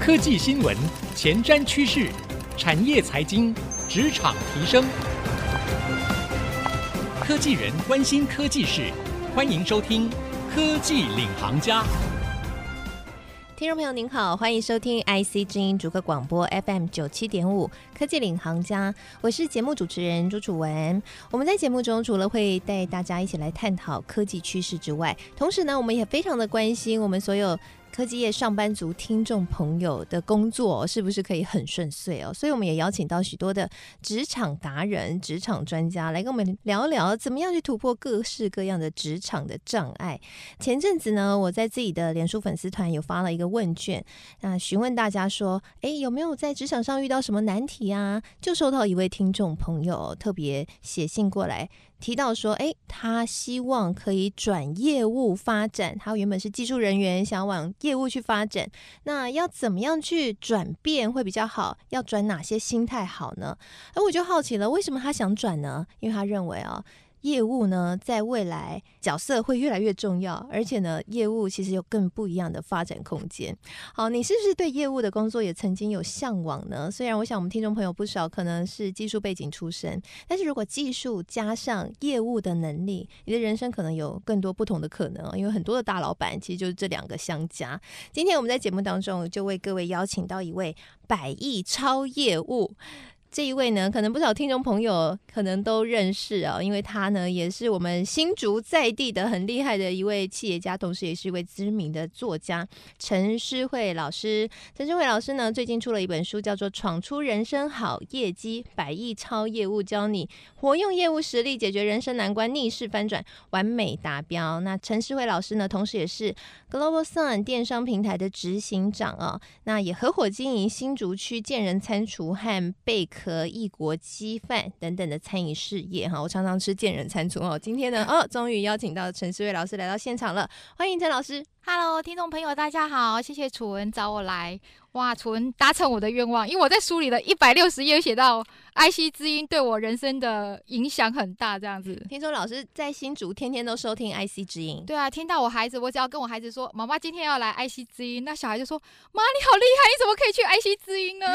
科技新闻、前瞻趋势、产业财经、职场提升，科技人关心科技事，欢迎收听《科技领航家》。听众朋友您好，欢迎收听 IC 之音逐客广播 FM 九七点五《科技领航家》，我是节目主持人朱楚文。我们在节目中除了会带大家一起来探讨科技趋势之外，同时呢，我们也非常的关心我们所有。科技业上班族听众朋友的工作是不是可以很顺遂哦？所以我们也邀请到许多的职场达人、职场专家来跟我们聊聊，怎么样去突破各式各样的职场的障碍。前阵子呢，我在自己的脸书粉丝团有发了一个问卷，那询问大家说，哎，有没有在职场上遇到什么难题啊？就收到一位听众朋友特别写信过来。提到说，哎，他希望可以转业务发展。他原本是技术人员，想往业务去发展。那要怎么样去转变会比较好？要转哪些心态好呢？哎我就好奇了，为什么他想转呢？因为他认为啊。业务呢，在未来角色会越来越重要，而且呢，业务其实有更不一样的发展空间。好，你是不是对业务的工作也曾经有向往呢？虽然我想我们听众朋友不少可能是技术背景出身，但是如果技术加上业务的能力，你的人生可能有更多不同的可能。因为很多的大老板其实就是这两个相加。今天我们在节目当中就为各位邀请到一位百亿超业务。这一位呢，可能不少听众朋友可能都认识啊、哦，因为他呢也是我们新竹在地的很厉害的一位企业家，同时也是一位知名的作家陈诗慧老师。陈诗慧老师呢，最近出了一本书，叫做《闯出人生好业绩：百亿超业务教你活用业务实力解决人生难关，逆势翻转，完美达标》。那陈诗慧老师呢，同时也是 Global Sun 电商平台的执行长啊、那也合伙经营新竹区建人餐厨和贝壳。和异国鸡饭等等的餐饮事业哈，我常常吃见仁餐厨哦。今天呢，哦，终于邀请到陈思睿老师来到现场了，欢迎陈老师。Hello，听众朋友，大家好，谢谢楚文找我来。哇，楚文达成我的愿望，因为我在书里的一百六十页写到，IC 之音对我人生的影响很大。这样子，听说老师在新竹天天都收听 IC 之音。对啊，听到我孩子，我只要跟我孩子说，妈妈今天要来 IC 之音，那小孩就说，妈你好厉害，你怎么可以去 IC 之音呢？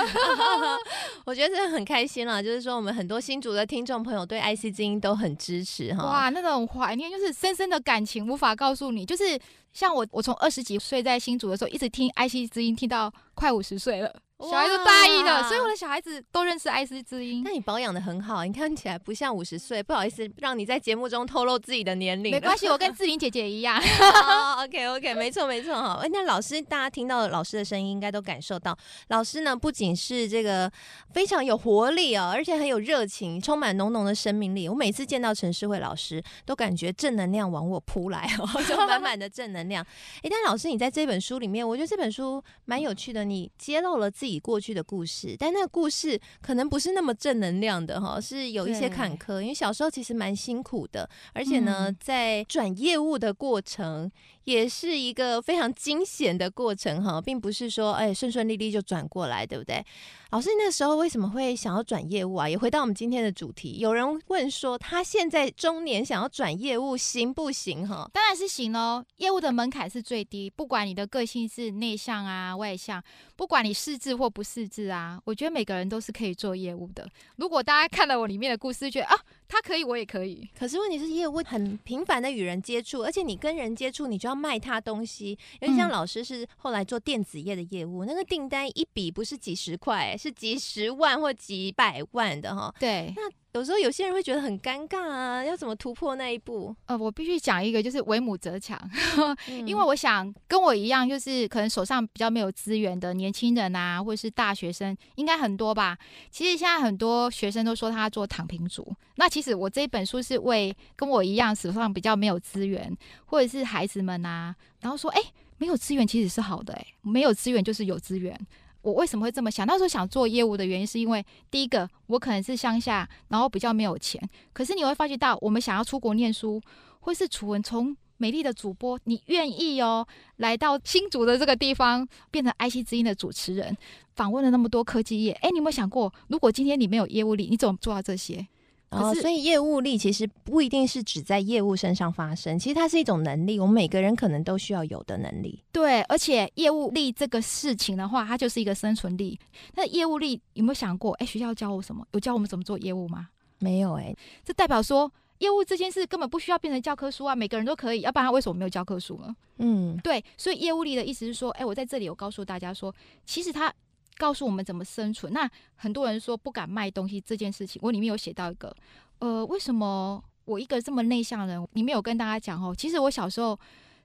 我觉得真的很开心了，就是说我们很多新竹的听众朋友对 IC 之音都很支持哈。哇，那种怀念就是深深的感情，无法告诉你，就是。像我，我从二十几岁在新竹的时候，一直听 IC 之音，听到快五十岁了。小孩都大一了，所以我的小孩子都认识 IC 之音。那你保养的很好，你看起来不像五十岁。不好意思，让你在节目中透露自己的年龄。没关系，我跟 志玲姐姐一样。oh, OK OK，没错没错哈。那老师，大家听到老师的声音，应该都感受到，老师呢不仅是这个非常有活力哦，而且很有热情，充满浓浓的生命力。我每次见到陈世慧老师，都感觉正能量往我扑来哦，就满满的正能量。哎，但老师，你在这本书里面，我觉得这本书蛮有趣的，你揭露了自己。自己过去的故事，但那个故事可能不是那么正能量的哈，是有一些坎坷。因为小时候其实蛮辛苦的，而且呢，嗯、在转业务的过程也是一个非常惊险的过程哈，并不是说哎顺顺利利就转过来，对不对？老师，那时候为什么会想要转业务啊？也回到我们今天的主题，有人问说他现在中年想要转业务行不行？哈，当然是行哦。业务的门槛是最低，不管你的个性是内向啊、外向，不管你识字或不识字啊，我觉得每个人都是可以做业务的。如果大家看了我里面的故事，觉得啊。他可以，我也可以。可是问题是，业务很频繁的与人接触，而且你跟人接触，你就要卖他东西。因为像老师是后来做电子业的业务，嗯、那个订单一笔不是几十块，是几十万或几百万的哈。对，那。有时候有些人会觉得很尴尬啊，要怎么突破那一步？呃，我必须讲一个，就是为母则强，因为我想跟我一样，就是可能手上比较没有资源的年轻人啊，或者是大学生，应该很多吧。其实现在很多学生都说他做躺平族，那其实我这一本书是为跟我一样手上比较没有资源，或者是孩子们啊，然后说，哎，没有资源其实是好的，哎，没有资源就是有资源。我为什么会这么想？那时候想做业务的原因，是因为第一个，我可能是乡下，然后比较没有钱。可是你会发觉到，我们想要出国念书，或是楚文从美丽的主播，你愿意哦，来到新竹的这个地方，变成 IC 之音的主持人，访问了那么多科技业。哎，你有没有想过，如果今天你没有业务力，你怎么做到这些？哦，所以业务力其实不一定是只在业务身上发生，其实它是一种能力，我们每个人可能都需要有的能力。对，而且业务力这个事情的话，它就是一个生存力。那业务力有没有想过？哎，学校教我什么？有教我们怎么做业务吗？没有哎，这代表说业务这件事根本不需要变成教科书啊，每个人都可以，要不然他为什么没有教科书呢？嗯，对，所以业务力的意思是说，哎，我在这里有告诉大家说，其实他告诉我们怎么生存。那很多人说不敢卖东西这件事情，我里面有写到一个，呃，为什么我一个这么内向的人，里面有跟大家讲哦，其实我小时候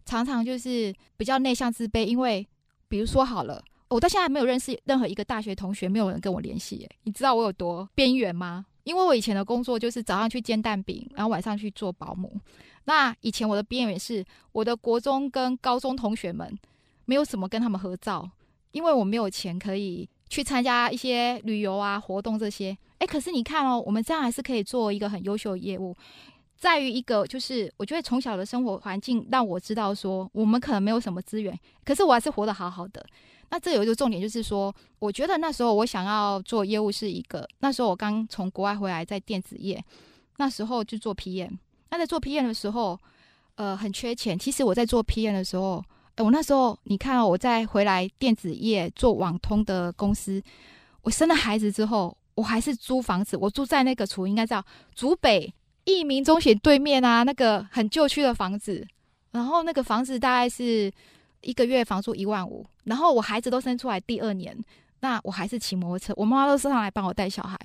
常常就是比较内向自卑，因为比如说好了，我到现在没有认识任何一个大学同学，没有人跟我联系，你知道我有多边缘吗？因为我以前的工作就是早上去煎蛋饼，然后晚上去做保姆。那以前我的边缘是我的国中跟高中同学们，没有什么跟他们合照，因为我没有钱可以去参加一些旅游啊活动这些。诶，可是你看哦，我们这样还是可以做一个很优秀的业务，在于一个就是我觉得从小的生活环境让我知道说，我们可能没有什么资源，可是我还是活得好好的。那这有一个重点，就是说，我觉得那时候我想要做业务是一个，那时候我刚从国外回来，在电子业，那时候就做 PM。那在做 PM 的时候，呃，很缺钱。其实我在做 PM 的时候，我那时候你看哦，我在回来电子业做网通的公司，我生了孩子之后，我还是租房子，我住在那个处应该叫竹北益民中学对面啊，那个很旧区的房子，然后那个房子大概是。一个月房租一万五，然后我孩子都生出来第二年，那我还是骑摩托车，我妈妈都上来帮我带小孩。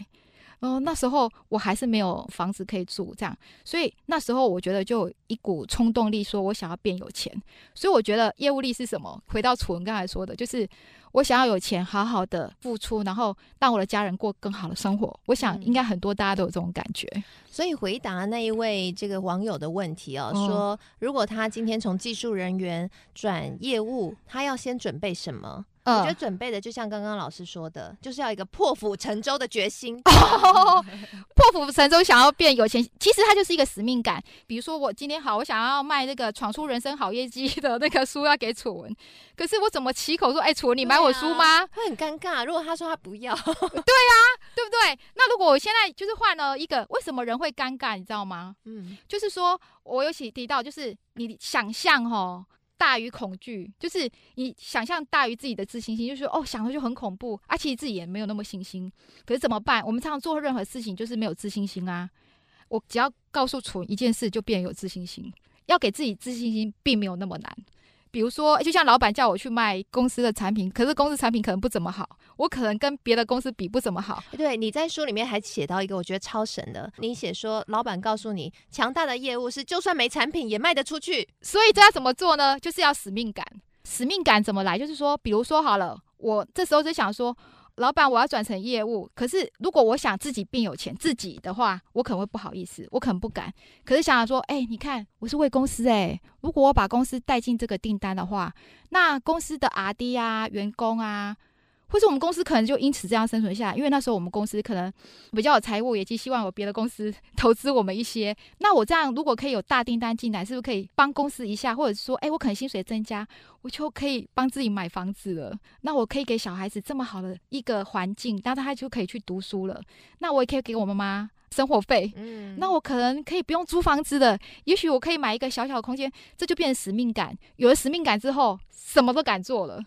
然后那时候我还是没有房子可以住，这样，所以那时候我觉得就有一股冲动力，说我想要变有钱。所以我觉得业务力是什么？回到楚文刚才说的，就是我想要有钱，好好的付出，然后让我的家人过更好的生活。我想应该很多大家都有这种感觉。嗯、所以回答那一位这个网友的问题哦，嗯、说如果他今天从技术人员转业务，他要先准备什么？我觉得准备的就像刚刚老师说的，就是要一个破釜沉舟的决心。哦、破釜沉舟想要变有钱，其实它就是一个使命感。比如说，我今天好，我想要卖那个闯出人生好业绩的那个书要给楚文，可是我怎么起口说，哎、欸，楚文，你买我书吗？啊、会很尴尬。如果他说他不要，对呀、啊，对不对？那如果我现在就是换了一个，为什么人会尴尬？你知道吗？嗯，就是说我有提提到，就是你想象哦。大于恐惧，就是你想象大于自己的自信心，就是哦，想的就很恐怖，啊、其实自己也没有那么信心。可是怎么办？我们常常做任何事情就是没有自信心啊。我只要告诉楚一件事，就变有自信心。要给自己自信心，并没有那么难。比如说，就像老板叫我去卖公司的产品，可是公司产品可能不怎么好，我可能跟别的公司比不怎么好。对，你在书里面还写到一个我觉得超神的，你写说老板告诉你，强大的业务是就算没产品也卖得出去。所以这要怎么做呢？就是要使命感。使命感怎么来？就是说，比如说好了，我这时候就想说。老板，我要转成业务，可是如果我想自己变有钱，自己的话，我可能会不好意思，我可能不敢。可是想想说，哎、你看，我是为公司、欸，哎，如果我把公司带进这个订单的话，那公司的 RD 啊，员工啊。或是我们公司可能就因此这样生存下来，因为那时候我们公司可能比较有财务，也就希望有别的公司 投资我们一些。那我这样如果可以有大订单进来，是不是可以帮公司一下？或者说，哎，我可能薪水增加，我就可以帮自己买房子了。那我可以给小孩子这么好的一个环境，那他就可以去读书了。那我也可以给我妈妈生活费。嗯，那我可能可以不用租房子的，也许我可以买一个小小的空间，这就变成使命感。有了使命感之后，什么都敢做了。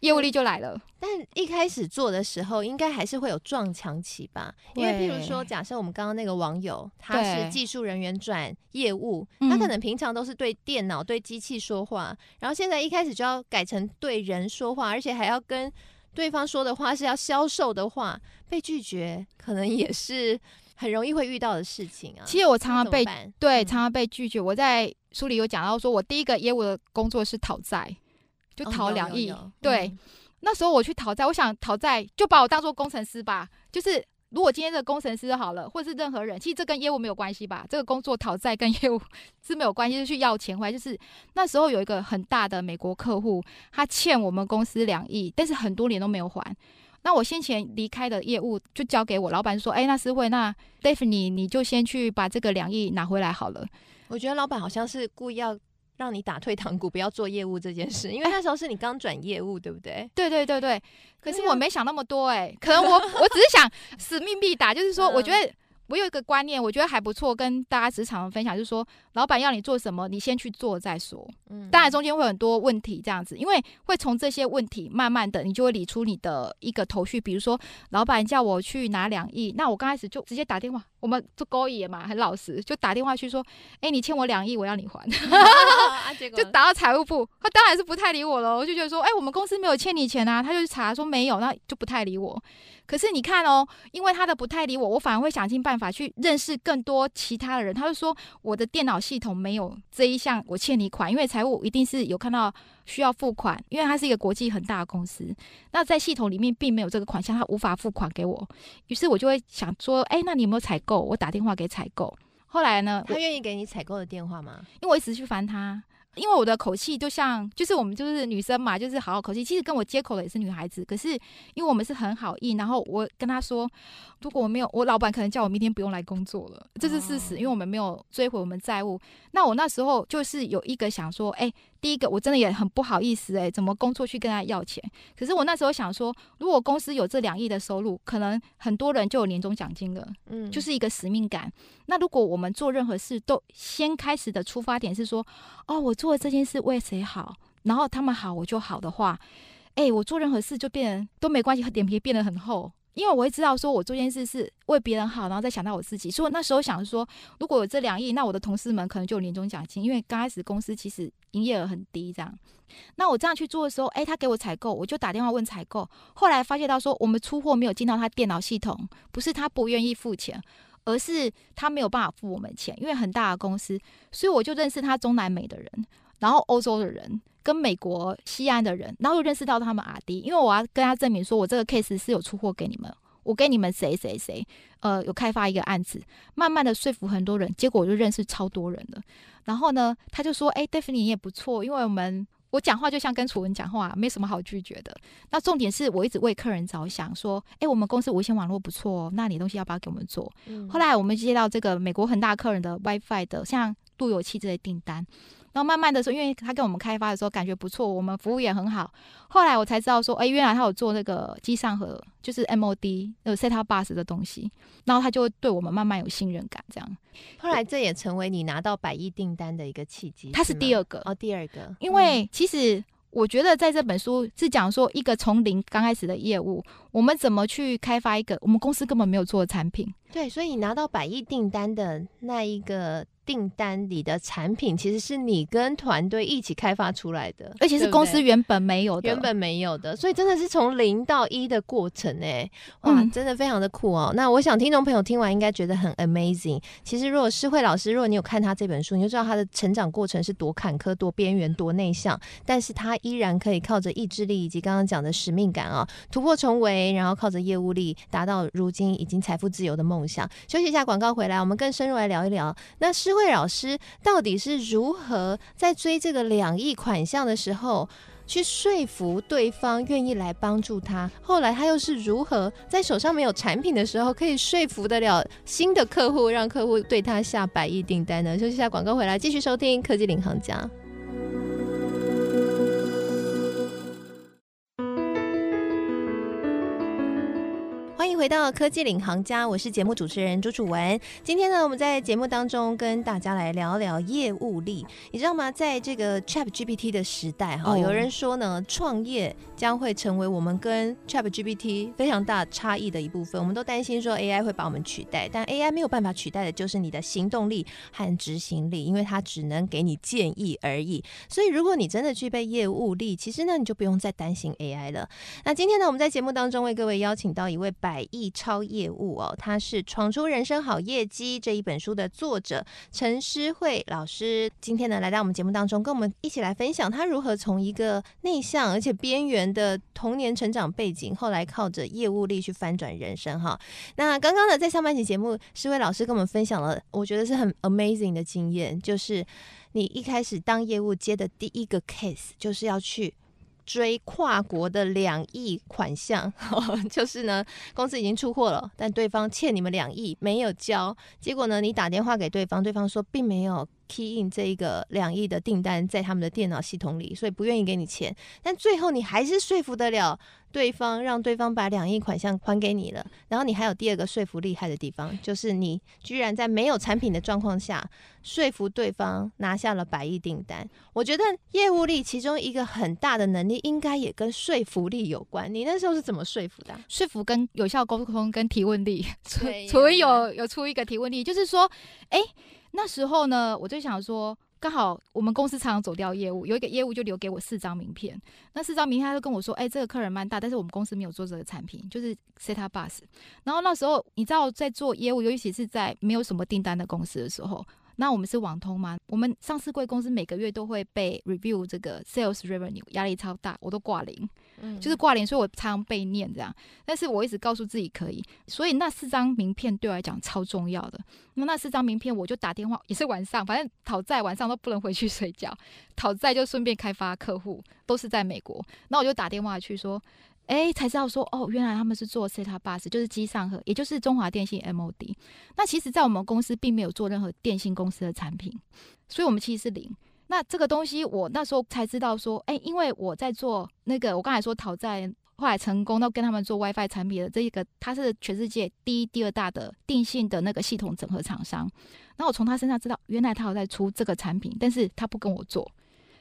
业务力就来了，但一开始做的时候，应该还是会有撞墙期吧？因为譬如说，假设我们刚刚那个网友，他是技术人员转业务，他可能平常都是对电脑、对机器说话，然后现在一开始就要改成对人说话，而且还要跟对方说的话是要销售的话，被拒绝可能也是很容易会遇到的事情啊。其实我常常被对常常被拒绝，我在书里有讲到，说我第一个业务的工作是讨债。就讨两亿，哦、对，嗯、那时候我去讨债，我想讨债就把我当做工程师吧。就是如果今天这个工程师好了，或者是任何人，其实这跟业务没有关系吧？这个工作讨债跟 业务是没有关系，就是去要钱回来。就是那时候有一个很大的美国客户，他欠我们公司两亿，但是很多年都没有还。那我先前离开的业务就交给我老板说：“哎、欸，那思慧，那 Daphne 你就先去把这个两亿拿回来好了。”我觉得老板好像是故意要。让你打退堂鼓，不要做业务这件事，因为那时候是你刚转业务，对不对？对对对对。可是我没想那么多、欸，哎，可能我我只是想使命必达，就是说，我觉得我有一个观念，我觉得还不错，跟大家职场分享，就是说，老板要你做什么，你先去做再说。嗯，当然中间会有很多问题，这样子，因为会从这些问题慢慢的，你就会理出你的一个头绪。比如说，老板叫我去拿两亿，那我刚开始就直接打电话，我们做勾引嘛，很老实，就打电话去说，哎，你欠我两亿，我要你还。就打到财务部，他当然是不太理我了。我就觉得说，哎，我们公司没有欠你钱啊，他就去查说没有，那就不太理我。可是你看哦，因为他的不太理我，我反而会想尽办法去认识更多其他的人。他就说我的电脑系统没有这一项，我欠你款，因为财务一定是有看到需要付款，因为它是一个国际很大的公司。那在系统里面并没有这个款项，他无法付款给我。于是我就会想说，哎，那你有没有采购？我打电话给采购。后来呢，他愿意给你采购的电话吗？因为我一直去烦他。因为我的口气就像，就是我们就是女生嘛，就是好好口气。其实跟我接口的也是女孩子，可是因为我们是很好意，然后我跟她说，如果我没有，我老板可能叫我明天不用来工作了，这是事实。因为我们没有追回我们债务，那我那时候就是有一个想说，哎。第一个，我真的也很不好意思诶、欸，怎么工作去跟他要钱？可是我那时候想说，如果公司有这两亿的收入，可能很多人就有年终奖金了，嗯，就是一个使命感。那如果我们做任何事都先开始的出发点是说，哦，我做这件事为谁好，然后他们好我就好的话，诶、欸，我做任何事就变都没关系，脸皮变得很厚。因为我会知道，说我做件事是为别人好，然后再想到我自己。所以那时候想说，如果有这两亿，那我的同事们可能就有年终奖金。因为刚开始公司其实营业额很低，这样。那我这样去做的时候，诶，他给我采购，我就打电话问采购。后来发现到说，我们出货没有进到他电脑系统，不是他不愿意付钱，而是他没有办法付我们钱，因为很大的公司。所以我就认识他中南美的人，然后欧洲的人。跟美国西安的人，然后又认识到他们阿弟，因为我要跟他证明说，我这个 case 是有出货给你们，我给你们谁谁谁，呃，有开发一个案子，慢慢的说服很多人，结果我就认识超多人了。然后呢，他就说，哎，Daphne 你也不错，因为我们我讲话就像跟楚文讲话，没什么好拒绝的。那重点是我一直为客人着想，说，哎，我们公司无线网络不错哦，那你东西要不要给我们做？嗯、后来我们接到这个美国很大客人的 WiFi 的，像路由器这些订单。然后慢慢的说，因为他跟我们开发的时候感觉不错，我们服务也很好。后来我才知道说，哎，原来他有做那个机上盒，就是 MOD 有 set top bus 的东西。然后他就对我们慢慢有信任感，这样。后来这也成为你拿到百亿订单的一个契机。他是第二个哦，第二个。因为其实我觉得在这本书是讲说，一个从零刚开始的业务，我们怎么去开发一个我们公司根本没有做的产品。对，所以你拿到百亿订单的那一个。订单里的产品其实是你跟团队一起开发出来的，而且是公司原本没有的，原本没有的，所以真的是从零到一的过程诶，哇，嗯、真的非常的酷哦。那我想听众朋友听完应该觉得很 amazing。其实如果诗慧老师，如果你有看他这本书，你就知道他的成长过程是多坎坷、多边缘、多内向，但是他依然可以靠着意志力以及刚刚讲的使命感啊，突破重围，然后靠着业务力达到如今已经财富自由的梦想。休息一下广告回来，我们更深入来聊一聊。那诗魏老师到底是如何在追这个两亿款项的时候，去说服对方愿意来帮助他？后来他又是如何在手上没有产品的时候，可以说服得了新的客户，让客户对他下百亿订单呢？休息一下广告回来，继续收听科技领航家。欢迎回到科技领航家，我是节目主持人朱楚文。今天呢，我们在节目当中跟大家来聊聊业务力。你知道吗？在这个 ChatGPT 的时代，哈，有人说呢，创业将会成为我们跟 ChatGPT 非常大差异的一部分。我们都担心说 AI 会把我们取代，但 AI 没有办法取代的就是你的行动力和执行力，因为它只能给你建议而已。所以，如果你真的具备业务力，其实呢，你就不用再担心 AI 了。那今天呢，我们在节目当中为各位邀请到一位百亿超业务哦，他是《闯出人生好业绩》这一本书的作者陈诗慧老师。今天呢，来到我们节目当中，跟我们一起来分享他如何从一个内向而且边缘的童年成长背景，后来靠着业务力去翻转人生哈。那刚刚呢，在上半集节目，诗慧老师跟我们分享了，我觉得是很 amazing 的经验，就是你一开始当业务接的第一个 case，就是要去。追跨国的两亿款项，就是呢，公司已经出货了，但对方欠你们两亿没有交，结果呢，你打电话给对方，对方说并没有 key in 这一个两亿的订单在他们的电脑系统里，所以不愿意给你钱。但最后你还是说服得了对方，让对方把两亿款项还给你了。然后你还有第二个说服厉害的地方，就是你居然在没有产品的状况下说服对方拿下了百亿订单。我觉得业务力其中一个很大的能力，应该也跟说服力有关。你那时候是怎么说服的？说服跟有效沟通跟提问力，对除非有有出一个提问力，就是说，哎、那时候呢，我就想说，刚好我们公司常常走掉业务，有一个业务就留给我四张名片。那四张名片他就跟我说：“哎、欸，这个客人蛮大，但是我们公司没有做这个产品，就是 Set Up Bus。”然后那时候你知道，在做业务，尤其是在没有什么订单的公司的时候。那我们是网通吗？我们上市贵公司每个月都会被 review 这个 sales revenue，压力超大，我都挂零，嗯，就是挂零，所以我常常被念这样。但是我一直告诉自己可以，所以那四张名片对我来讲超重要的。那那四张名片，我就打电话，也是晚上，反正讨债晚上都不能回去睡觉，讨债就顺便开发客户，都是在美国。那我就打电话去说。哎，才知道说哦，原来他们是做 SETA bus，就是机上盒，也就是中华电信 MOD。那其实，在我们公司并没有做任何电信公司的产品，所以我们其实是零。那这个东西，我那时候才知道说，哎，因为我在做那个，我刚才说讨债，后来成功，到跟他们做 WiFi 产品的这一个，他是全世界第一、第二大的电信的那个系统整合厂商。那我从他身上知道，原来他有在出这个产品，但是他不跟我做。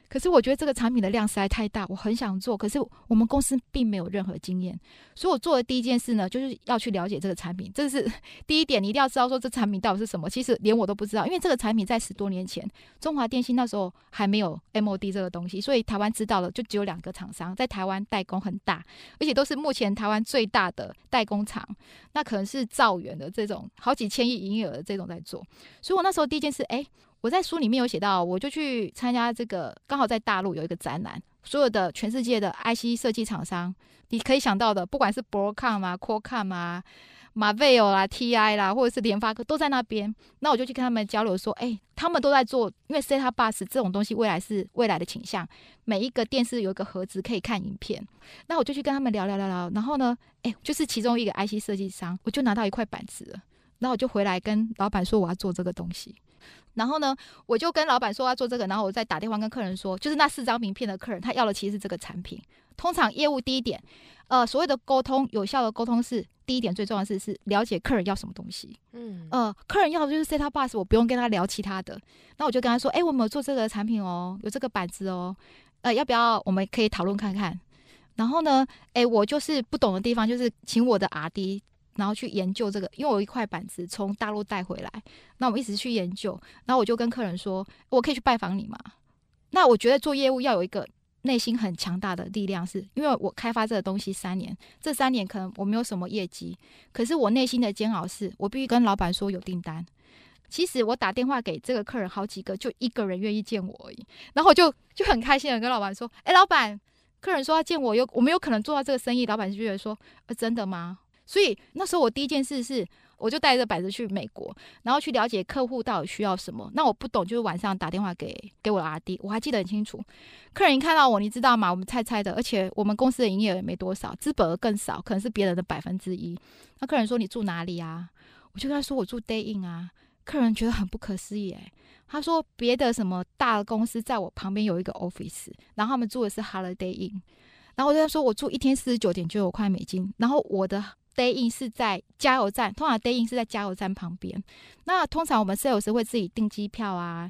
可是我觉得这个产品的量实在太大，我很想做。可是我们公司并没有任何经验，所以我做的第一件事呢，就是要去了解这个产品。这是第一点，你一定要知道说这产品到底是什么。其实连我都不知道，因为这个产品在十多年前，中华电信那时候还没有 MOD 这个东西，所以台湾知道了就只有两个厂商在台湾代工很大，而且都是目前台湾最大的代工厂，那可能是兆元的这种好几千亿营业额这种在做。所以我那时候第一件事，哎。我在书里面有写到，我就去参加这个，刚好在大陆有一个展览，所有的全世界的 IC 设计厂商，你可以想到的，不管是 b r o c o m 啊、Qualcomm 啊、Marvell 啦、TI 啦，或者是联发科，都在那边。那我就去跟他们交流说，哎、他们都在做，因为 Settbus 这种东西未来是未来的倾向，每一个电视有一个盒子可以看影片。那我就去跟他们聊聊聊聊，然后呢，哎、就是其中一个 IC 设计商，我就拿到一块板子，然后我就回来跟老板说我要做这个东西。然后呢，我就跟老板说要做这个，然后我再打电话跟客人说，就是那四张名片的客人，他要的其实是这个产品。通常业务第一点，呃，所谓的沟通，有效的沟通是第一点最重要的是是了解客人要什么东西。嗯，呃，客人要的就是 set-top bus，我不用跟他聊其他的。那我就跟他说，哎，我们有做这个产品哦，有这个板子哦，呃，要不要我们可以讨论看看？然后呢，哎，我就是不懂的地方，就是请我的 RD。然后去研究这个，因为我有一块板子从大陆带回来，那我一直去研究。然后我就跟客人说：“我可以去拜访你吗？”那我觉得做业务要有一个内心很强大的力量是，因为我开发这个东西三年，这三年可能我没有什么业绩，可是我内心的煎熬是我必须跟老板说有订单。其实我打电话给这个客人好几个，就一个人愿意见我而已。然后我就就很开心的跟老板说：“哎，老板，客人说要见我，有我们有可能做到这个生意。”老板就觉得说：“呃，真的吗？”所以那时候我第一件事是，我就带着板子去美国，然后去了解客户到底需要什么。那我不懂，就是晚上打电话给给我的阿弟我还记得很清楚。客人一看到我，你知道吗？我们菜菜的，而且我们公司的营业额也没多少，资本额更少，可能是别人的百分之一。那客人说，你住哪里啊？我就跟他说我住 Day In 啊。客人觉得很不可思议，哎，他说别的什么大的公司在我旁边有一个 office，然后他们住的是 Holiday Inn，然后我就他说我住一天四十九点九五块美金，然后我的。Day in 是在加油站，通常 Day in 是在加油站旁边。那通常我们 sales 会自己订机票啊，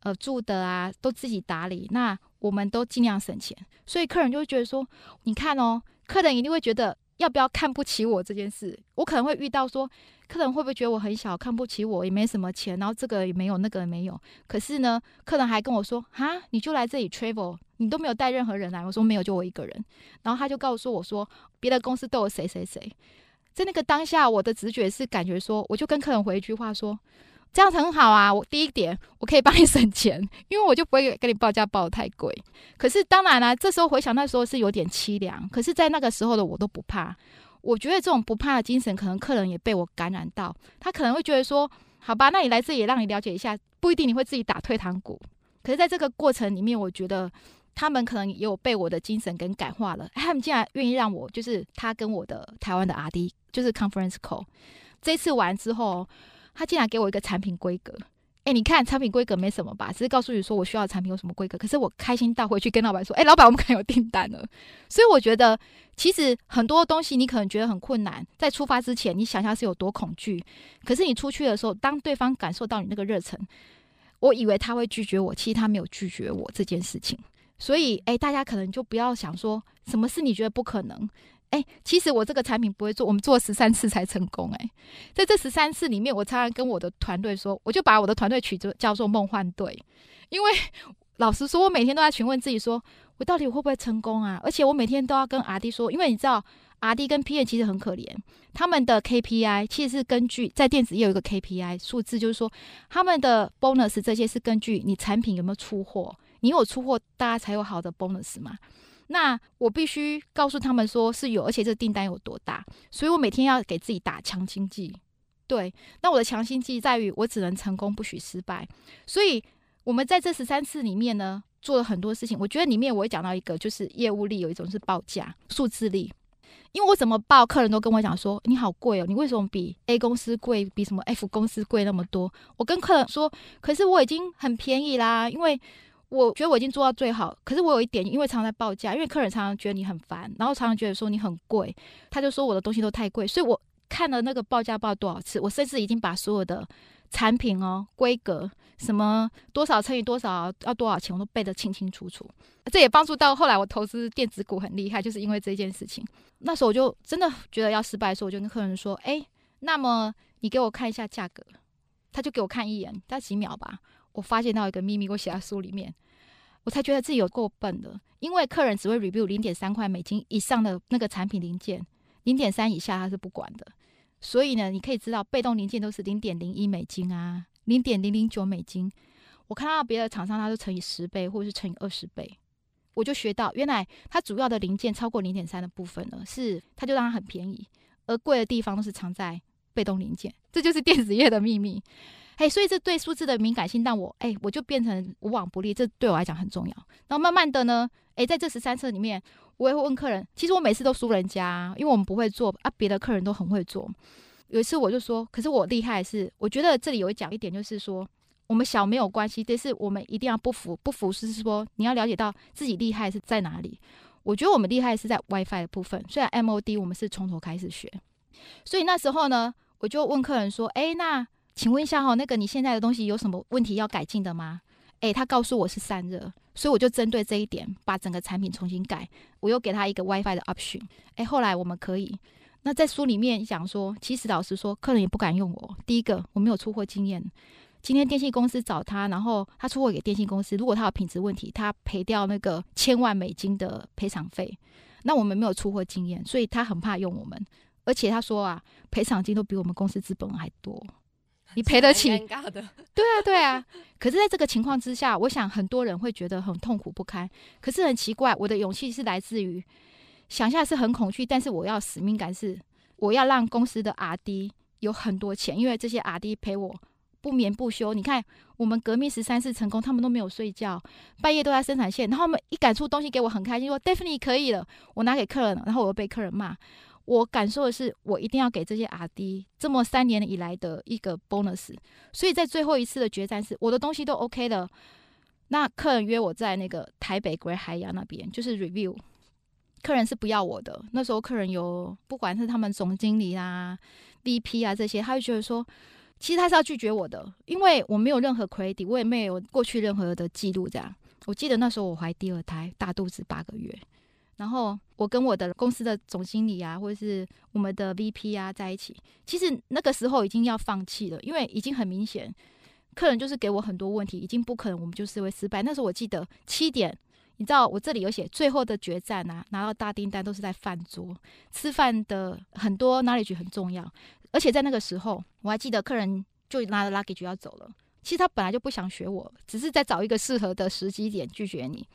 呃，住的啊，都自己打理。那我们都尽量省钱，所以客人就会觉得说，你看哦，客人一定会觉得要不要看不起我这件事。我可能会遇到说，客人会不会觉得我很小，看不起我，也没什么钱，然后这个也没有，那个也没有。可是呢，客人还跟我说，哈，你就来这里 travel，你都没有带任何人来。我说没有，就我一个人。然后他就告诉我说，别的公司都有谁谁谁。在那个当下，我的直觉是感觉说，我就跟客人回一句话说，这样很好啊。我第一点，我可以帮你省钱，因为我就不会给你报价报得太贵。可是当然啦，这时候回想那时候是有点凄凉。可是，在那个时候的我都不怕。我觉得这种不怕的精神，可能客人也被我感染到。他可能会觉得说，好吧，那你来这里也让你了解一下，不一定你会自己打退堂鼓。可是，在这个过程里面，我觉得。他们可能也有被我的精神给感化了，他们竟然愿意让我，就是他跟我的台湾的 RD，就是 conference call。这次完之后，他竟然给我一个产品规格，哎，你看产品规格没什么吧，只是告诉你说我需要的产品有什么规格。可是我开心到回去跟老板说，哎，老板，我们可能有订单了。所以我觉得，其实很多东西你可能觉得很困难，在出发之前，你想象是有多恐惧。可是你出去的时候，当对方感受到你那个热忱，我以为他会拒绝我，其实他没有拒绝我这件事情。所以，哎，大家可能就不要想说什么是你觉得不可能。哎，其实我这个产品不会做，我们做十三次才成功。哎，在这十三次里面，我常常跟我的团队说，我就把我的团队取作叫做“梦幻队”，因为老实说，我每天都在询问自己说，我到底会不会成功啊？而且我每天都要跟阿弟说，因为你知道，RD 跟 PM 其实很可怜，他们的 KPI 其实是根据在电子业有一个 KPI 数字，就是说他们的 bonus 这些是根据你产品有没有出货，你有出货，大家才有好的 bonus 嘛。那我必须告诉他们说是有，而且这订单有多大，所以我每天要给自己打强心剂。对，那我的强心剂在于我只能成功，不许失败。所以我们在这十三次里面呢，做了很多事情。我觉得里面我会讲到一个，就是业务力有一种是报价数字力，因为我怎么报，客人都跟我讲说你好贵哦，你为什么比 A 公司贵，比什么 F 公司贵那么多？我跟客人说，可是我已经很便宜啦，因为。我觉得我已经做到最好，可是我有一点，因为常常在报价，因为客人常常觉得你很烦，然后常常觉得说你很贵，他就说我的东西都太贵，所以我看了那个报价报多少次，我甚至已经把所有的产品哦、规格、什么多少乘以多少要多少钱，我都背得清清楚楚。这也帮助到后来我投资电子股很厉害，就是因为这件事情。那时候我就真的觉得要失败的时候，我就跟客人说：“哎，那么你给我看一下价格。”他就给我看一眼，大概几秒吧。我发现到一个秘密，我写在书里面。我才觉得自己有够笨的，因为客人只会 review 零点三块美金以上的那个产品零件，零点三以下他是不管的。所以呢，你可以知道被动零件都是零点零一美金啊，零点零零九美金。我看到别的厂商，他都乘以十倍或者是乘以二十倍，我就学到原来它主要的零件超过零点三的部分呢，是它就让它很便宜，而贵的地方都是藏在被动零件，这就是电子业的秘密。哎，所以这对数字的敏感性，让我哎，我就变成无往不利。这对我来讲很重要。然后慢慢的呢，哎，在这十三次里面，我也会问客人。其实我每次都输人家，因为我们不会做啊，别的客人都很会做。有一次我就说，可是我厉害是，我觉得这里有讲一点，就是说我们小没有关系，但是我们一定要不服。不服是说你要了解到自己厉害是在哪里。我觉得我们厉害是在 WiFi 的部分，虽然 MOD 我们是从头开始学。所以那时候呢，我就问客人说，哎，那。请问一下哈，那个你现在的东西有什么问题要改进的吗？诶，他告诉我是散热，所以我就针对这一点把整个产品重新改。我又给他一个 WiFi 的 option。诶，后来我们可以。那在书里面讲说，其实老实说，客人也不敢用我。第一个，我没有出货经验。今天电信公司找他，然后他出货给电信公司，如果他有品质问题，他赔掉那个千万美金的赔偿费。那我们没有出货经验，所以他很怕用我们。而且他说啊，赔偿金都比我们公司资本还多。你赔得起？尴尬的。对啊，对啊。可是，在这个情况之下，我想很多人会觉得很痛苦不堪。可是很奇怪，我的勇气是来自于想象是很恐惧，但是我要使命感是我要让公司的 RD 有很多钱，因为这些 RD 陪我不眠不休。你看，我们革命十三次成功，他们都没有睡觉，半夜都在生产线，然后他们一赶出东西给我，很开心说 Daphne 可以了，我拿给客人了，然后我又被客人骂。我感受的是，我一定要给这些 RD 这么三年以来的一个 bonus。所以在最后一次的决战是，我的东西都 OK 了。那客人约我在那个台北 Great Hire 那边，就是 review。客人是不要我的。那时候客人有，不管是他们总经理啊、VP 啊这些，他就觉得说，其实他是要拒绝我的，因为我没有任何 credit，我也没有过去任何的记录。这样，我记得那时候我怀第二胎，大肚子八个月。然后我跟我的公司的总经理啊，或者是我们的 VP 啊在一起，其实那个时候已经要放弃了，因为已经很明显，客人就是给我很多问题，已经不可能，我们就是会失败。那时候我记得七点，你知道我这里有写最后的决战啊，拿到大订单都是在饭桌吃饭的，很多 knowledge 很重要，而且在那个时候我还记得客人就拿着 luggage 要走了，其实他本来就不想学我，只是在找一个适合的时机点拒绝你。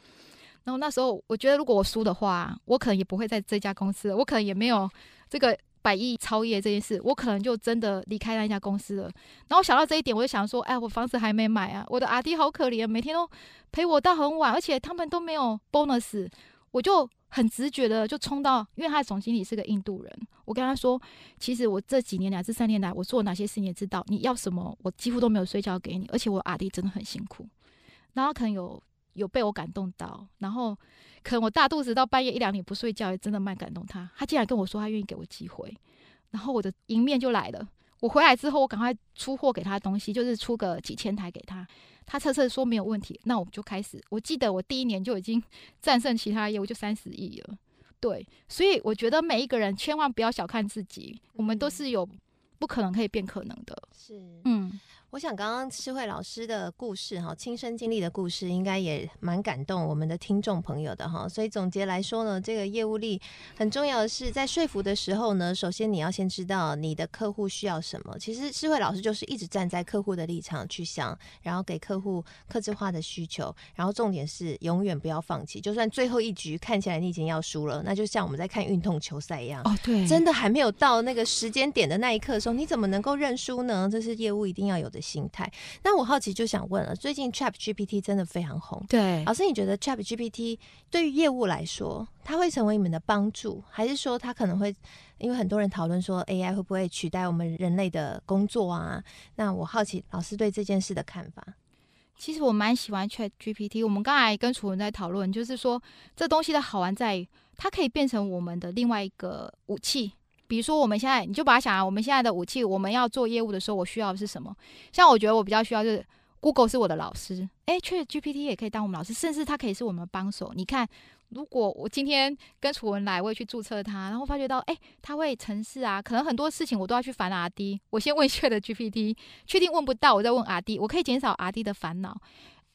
然后那时候，我觉得如果我输的话，我可能也不会在这家公司了，我可能也没有这个百亿超业这件事，我可能就真的离开那家公司了。然后想到这一点，我就想说，哎，我房子还没买啊，我的阿弟好可怜，每天都陪我到很晚，而且他们都没有 bonus。我就很直觉的就冲到，因为他的总经理是个印度人，我跟他说，其实我这几年来这三年来我做哪些事你也知道，你要什么我几乎都没有睡觉给你，而且我阿弟真的很辛苦，然后可能有有被我感动到，然后可能我大肚子到半夜一两点不睡觉也真的蛮感动他，他竟然跟我说他愿意给我机会，然后我的迎面就来了。我回来之后，我赶快出货给他东西，就是出个几千台给他。他测测说没有问题，那我们就开始。我记得我第一年就已经 战胜其他业务，就三十亿了。对，所以我觉得每一个人千万不要小看自己，我们都是有不可能可以变可能的。是，嗯。我想刚刚诗慧老师的故事哈，亲身经历的故事，应该也蛮感动我们的听众朋友的哈。所以总结来说呢，这个业务力很重要的是在说服的时候呢，首先你要先知道你的客户需要什么。其实诗慧老师就是一直站在客户的立场去想，然后给客户客制化的需求，然后重点是永远不要放弃。就算最后一局看起来你已经要输了，那就像我们在看运动球赛一样哦，对，真的还没有到那个时间点的那一刻的时候，你怎么能够认输呢？这是业务一定要有的。心态，那我好奇就想问了，最近 Chat GPT 真的非常红，对，老师你觉得 Chat GPT 对于业务来说，它会成为你们的帮助，还是说它可能会，因为很多人讨论说 AI 会不会取代我们人类的工作啊？那我好奇老师对这件事的看法。其实我蛮喜欢 Chat GPT，我们刚才跟楚文在讨论，就是说这东西的好玩在于，它可以变成我们的另外一个武器。比如说，我们现在你就把它想啊，我们现在的武器，我们要做业务的时候，我需要的是什么？像我觉得我比较需要就是 Google 是我的老师，诶，ChatGPT 也可以当我们老师，甚至它可以是我们帮手。你看，如果我今天跟楚文来，我也去注册它，然后发觉到，诶，他会程式啊，可能很多事情我都要去烦 RD，我先问 ChatGPT，确定问不到，我再问 RD，我可以减少 RD 的烦恼。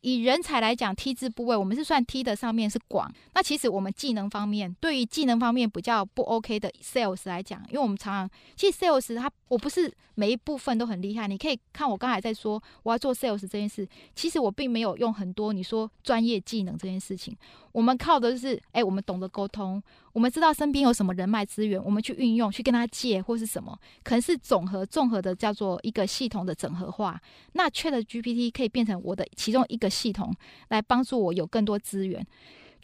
以人才来讲，T 字部位我们是算 T 的上面是广。那其实我们技能方面，对于技能方面比较不 OK 的 Sales 来讲，因为我们常常其实 Sales 他我不是每一部分都很厉害。你可以看我刚才在说我要做 Sales 这件事，其实我并没有用很多你说专业技能这件事情。我们靠的就是，哎、我们懂得沟通，我们知道身边有什么人脉资源，我们去运用，去跟他借或是什么，可能是总和综合的叫做一个系统的整合化。那缺的 GPT 可以变成我的其中一个系统，来帮助我有更多资源。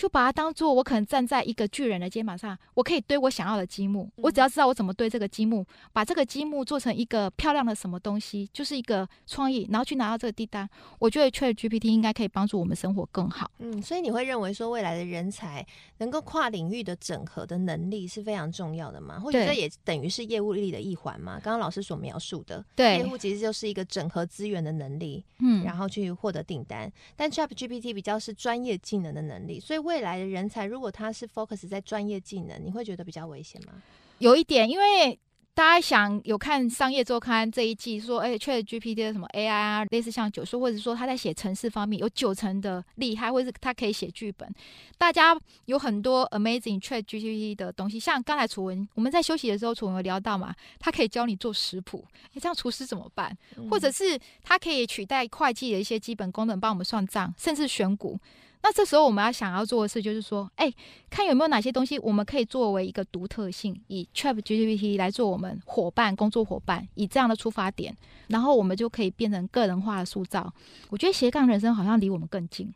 就把它当做我可能站在一个巨人的肩膀上，我可以堆我想要的积木。我只要知道我怎么堆这个积木，把这个积木做成一个漂亮的什么东西，就是一个创意，然后去拿到这个订单。我觉得 ChatGPT 应该可以帮助我们生活更好。嗯，所以你会认为说未来的人才能够跨领域的整合的能力是非常重要的吗？或者这也等于是业务力的一环吗？刚刚老师所描述的，对，业务其实就是一个整合资源的能力，嗯，然后去获得订单。但 ChatGPT 比较是专业技能的能力，所以未来的人才，如果他是 focus 在专业技能，你会觉得比较危险吗？有一点，因为大家想有看商业周刊这一季说，哎，ChatGPT 的什么 AI 啊，类似像九叔，或者说他在写城市方面有九成的厉害，或者是他可以写剧本。大家有很多 amazing ChatGPT 的东西，像刚才楚文我们在休息的时候，楚文有聊到嘛，他可以教你做食谱，哎，这样厨师怎么办？或者是他可以取代会计的一些基本功能，帮我们算账，甚至选股。那这时候我们要想要做的事就是说，哎，看有没有哪些东西我们可以作为一个独特性，以 ChatGPT 来做我们伙伴、工作伙伴，以这样的出发点，然后我们就可以变成个人化的塑造。我觉得斜杠人生好像离我们更近。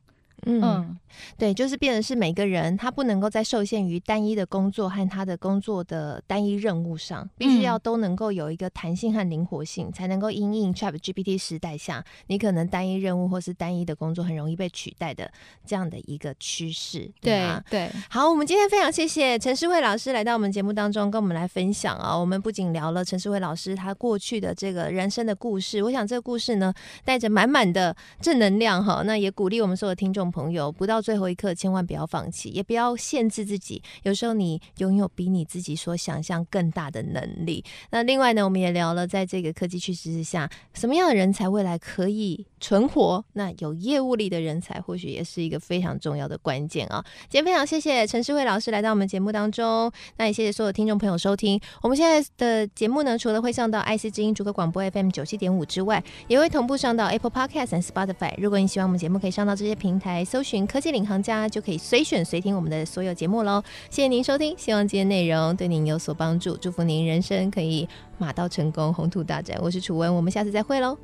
嗯，对，就是变成是每个人他不能够再受限于单一的工作和他的工作的单一任务上，必须要都能够有一个弹性和灵活性，才能够因应 ChatGPT 时代下，你可能单一任务或是单一的工作很容易被取代的这样的一个趋势。对啊，对，好，我们今天非常谢谢陈世慧老师来到我们节目当中，跟我们来分享啊。我们不仅聊了陈世慧老师他过去的这个人生的故事，我想这个故事呢带着满满的正能量哈，那也鼓励我们所有听众。朋友，不到最后一刻，千万不要放弃，也不要限制自己。有时候你拥有比你自己所想象更大的能力。那另外呢，我们也聊了，在这个科技趋势之下，什么样的人才未来可以存活？那有业务力的人才，或许也是一个非常重要的关键啊。今天非常谢谢陈世慧老师来到我们节目当中，那也谢谢所有听众朋友收听。我们现在的节目呢，除了会上到 IC 之音逐客广播 FM 九七点五之外，也会同步上到 Apple Podcast 和 Spotify。如果你喜欢我们节目，可以上到这些平台来。搜寻科技领航家，就可以随选随听我们的所有节目喽。谢谢您收听，希望今天内容对您有所帮助，祝福您人生可以马到成功，宏图大展。我是楚文，我们下次再会喽。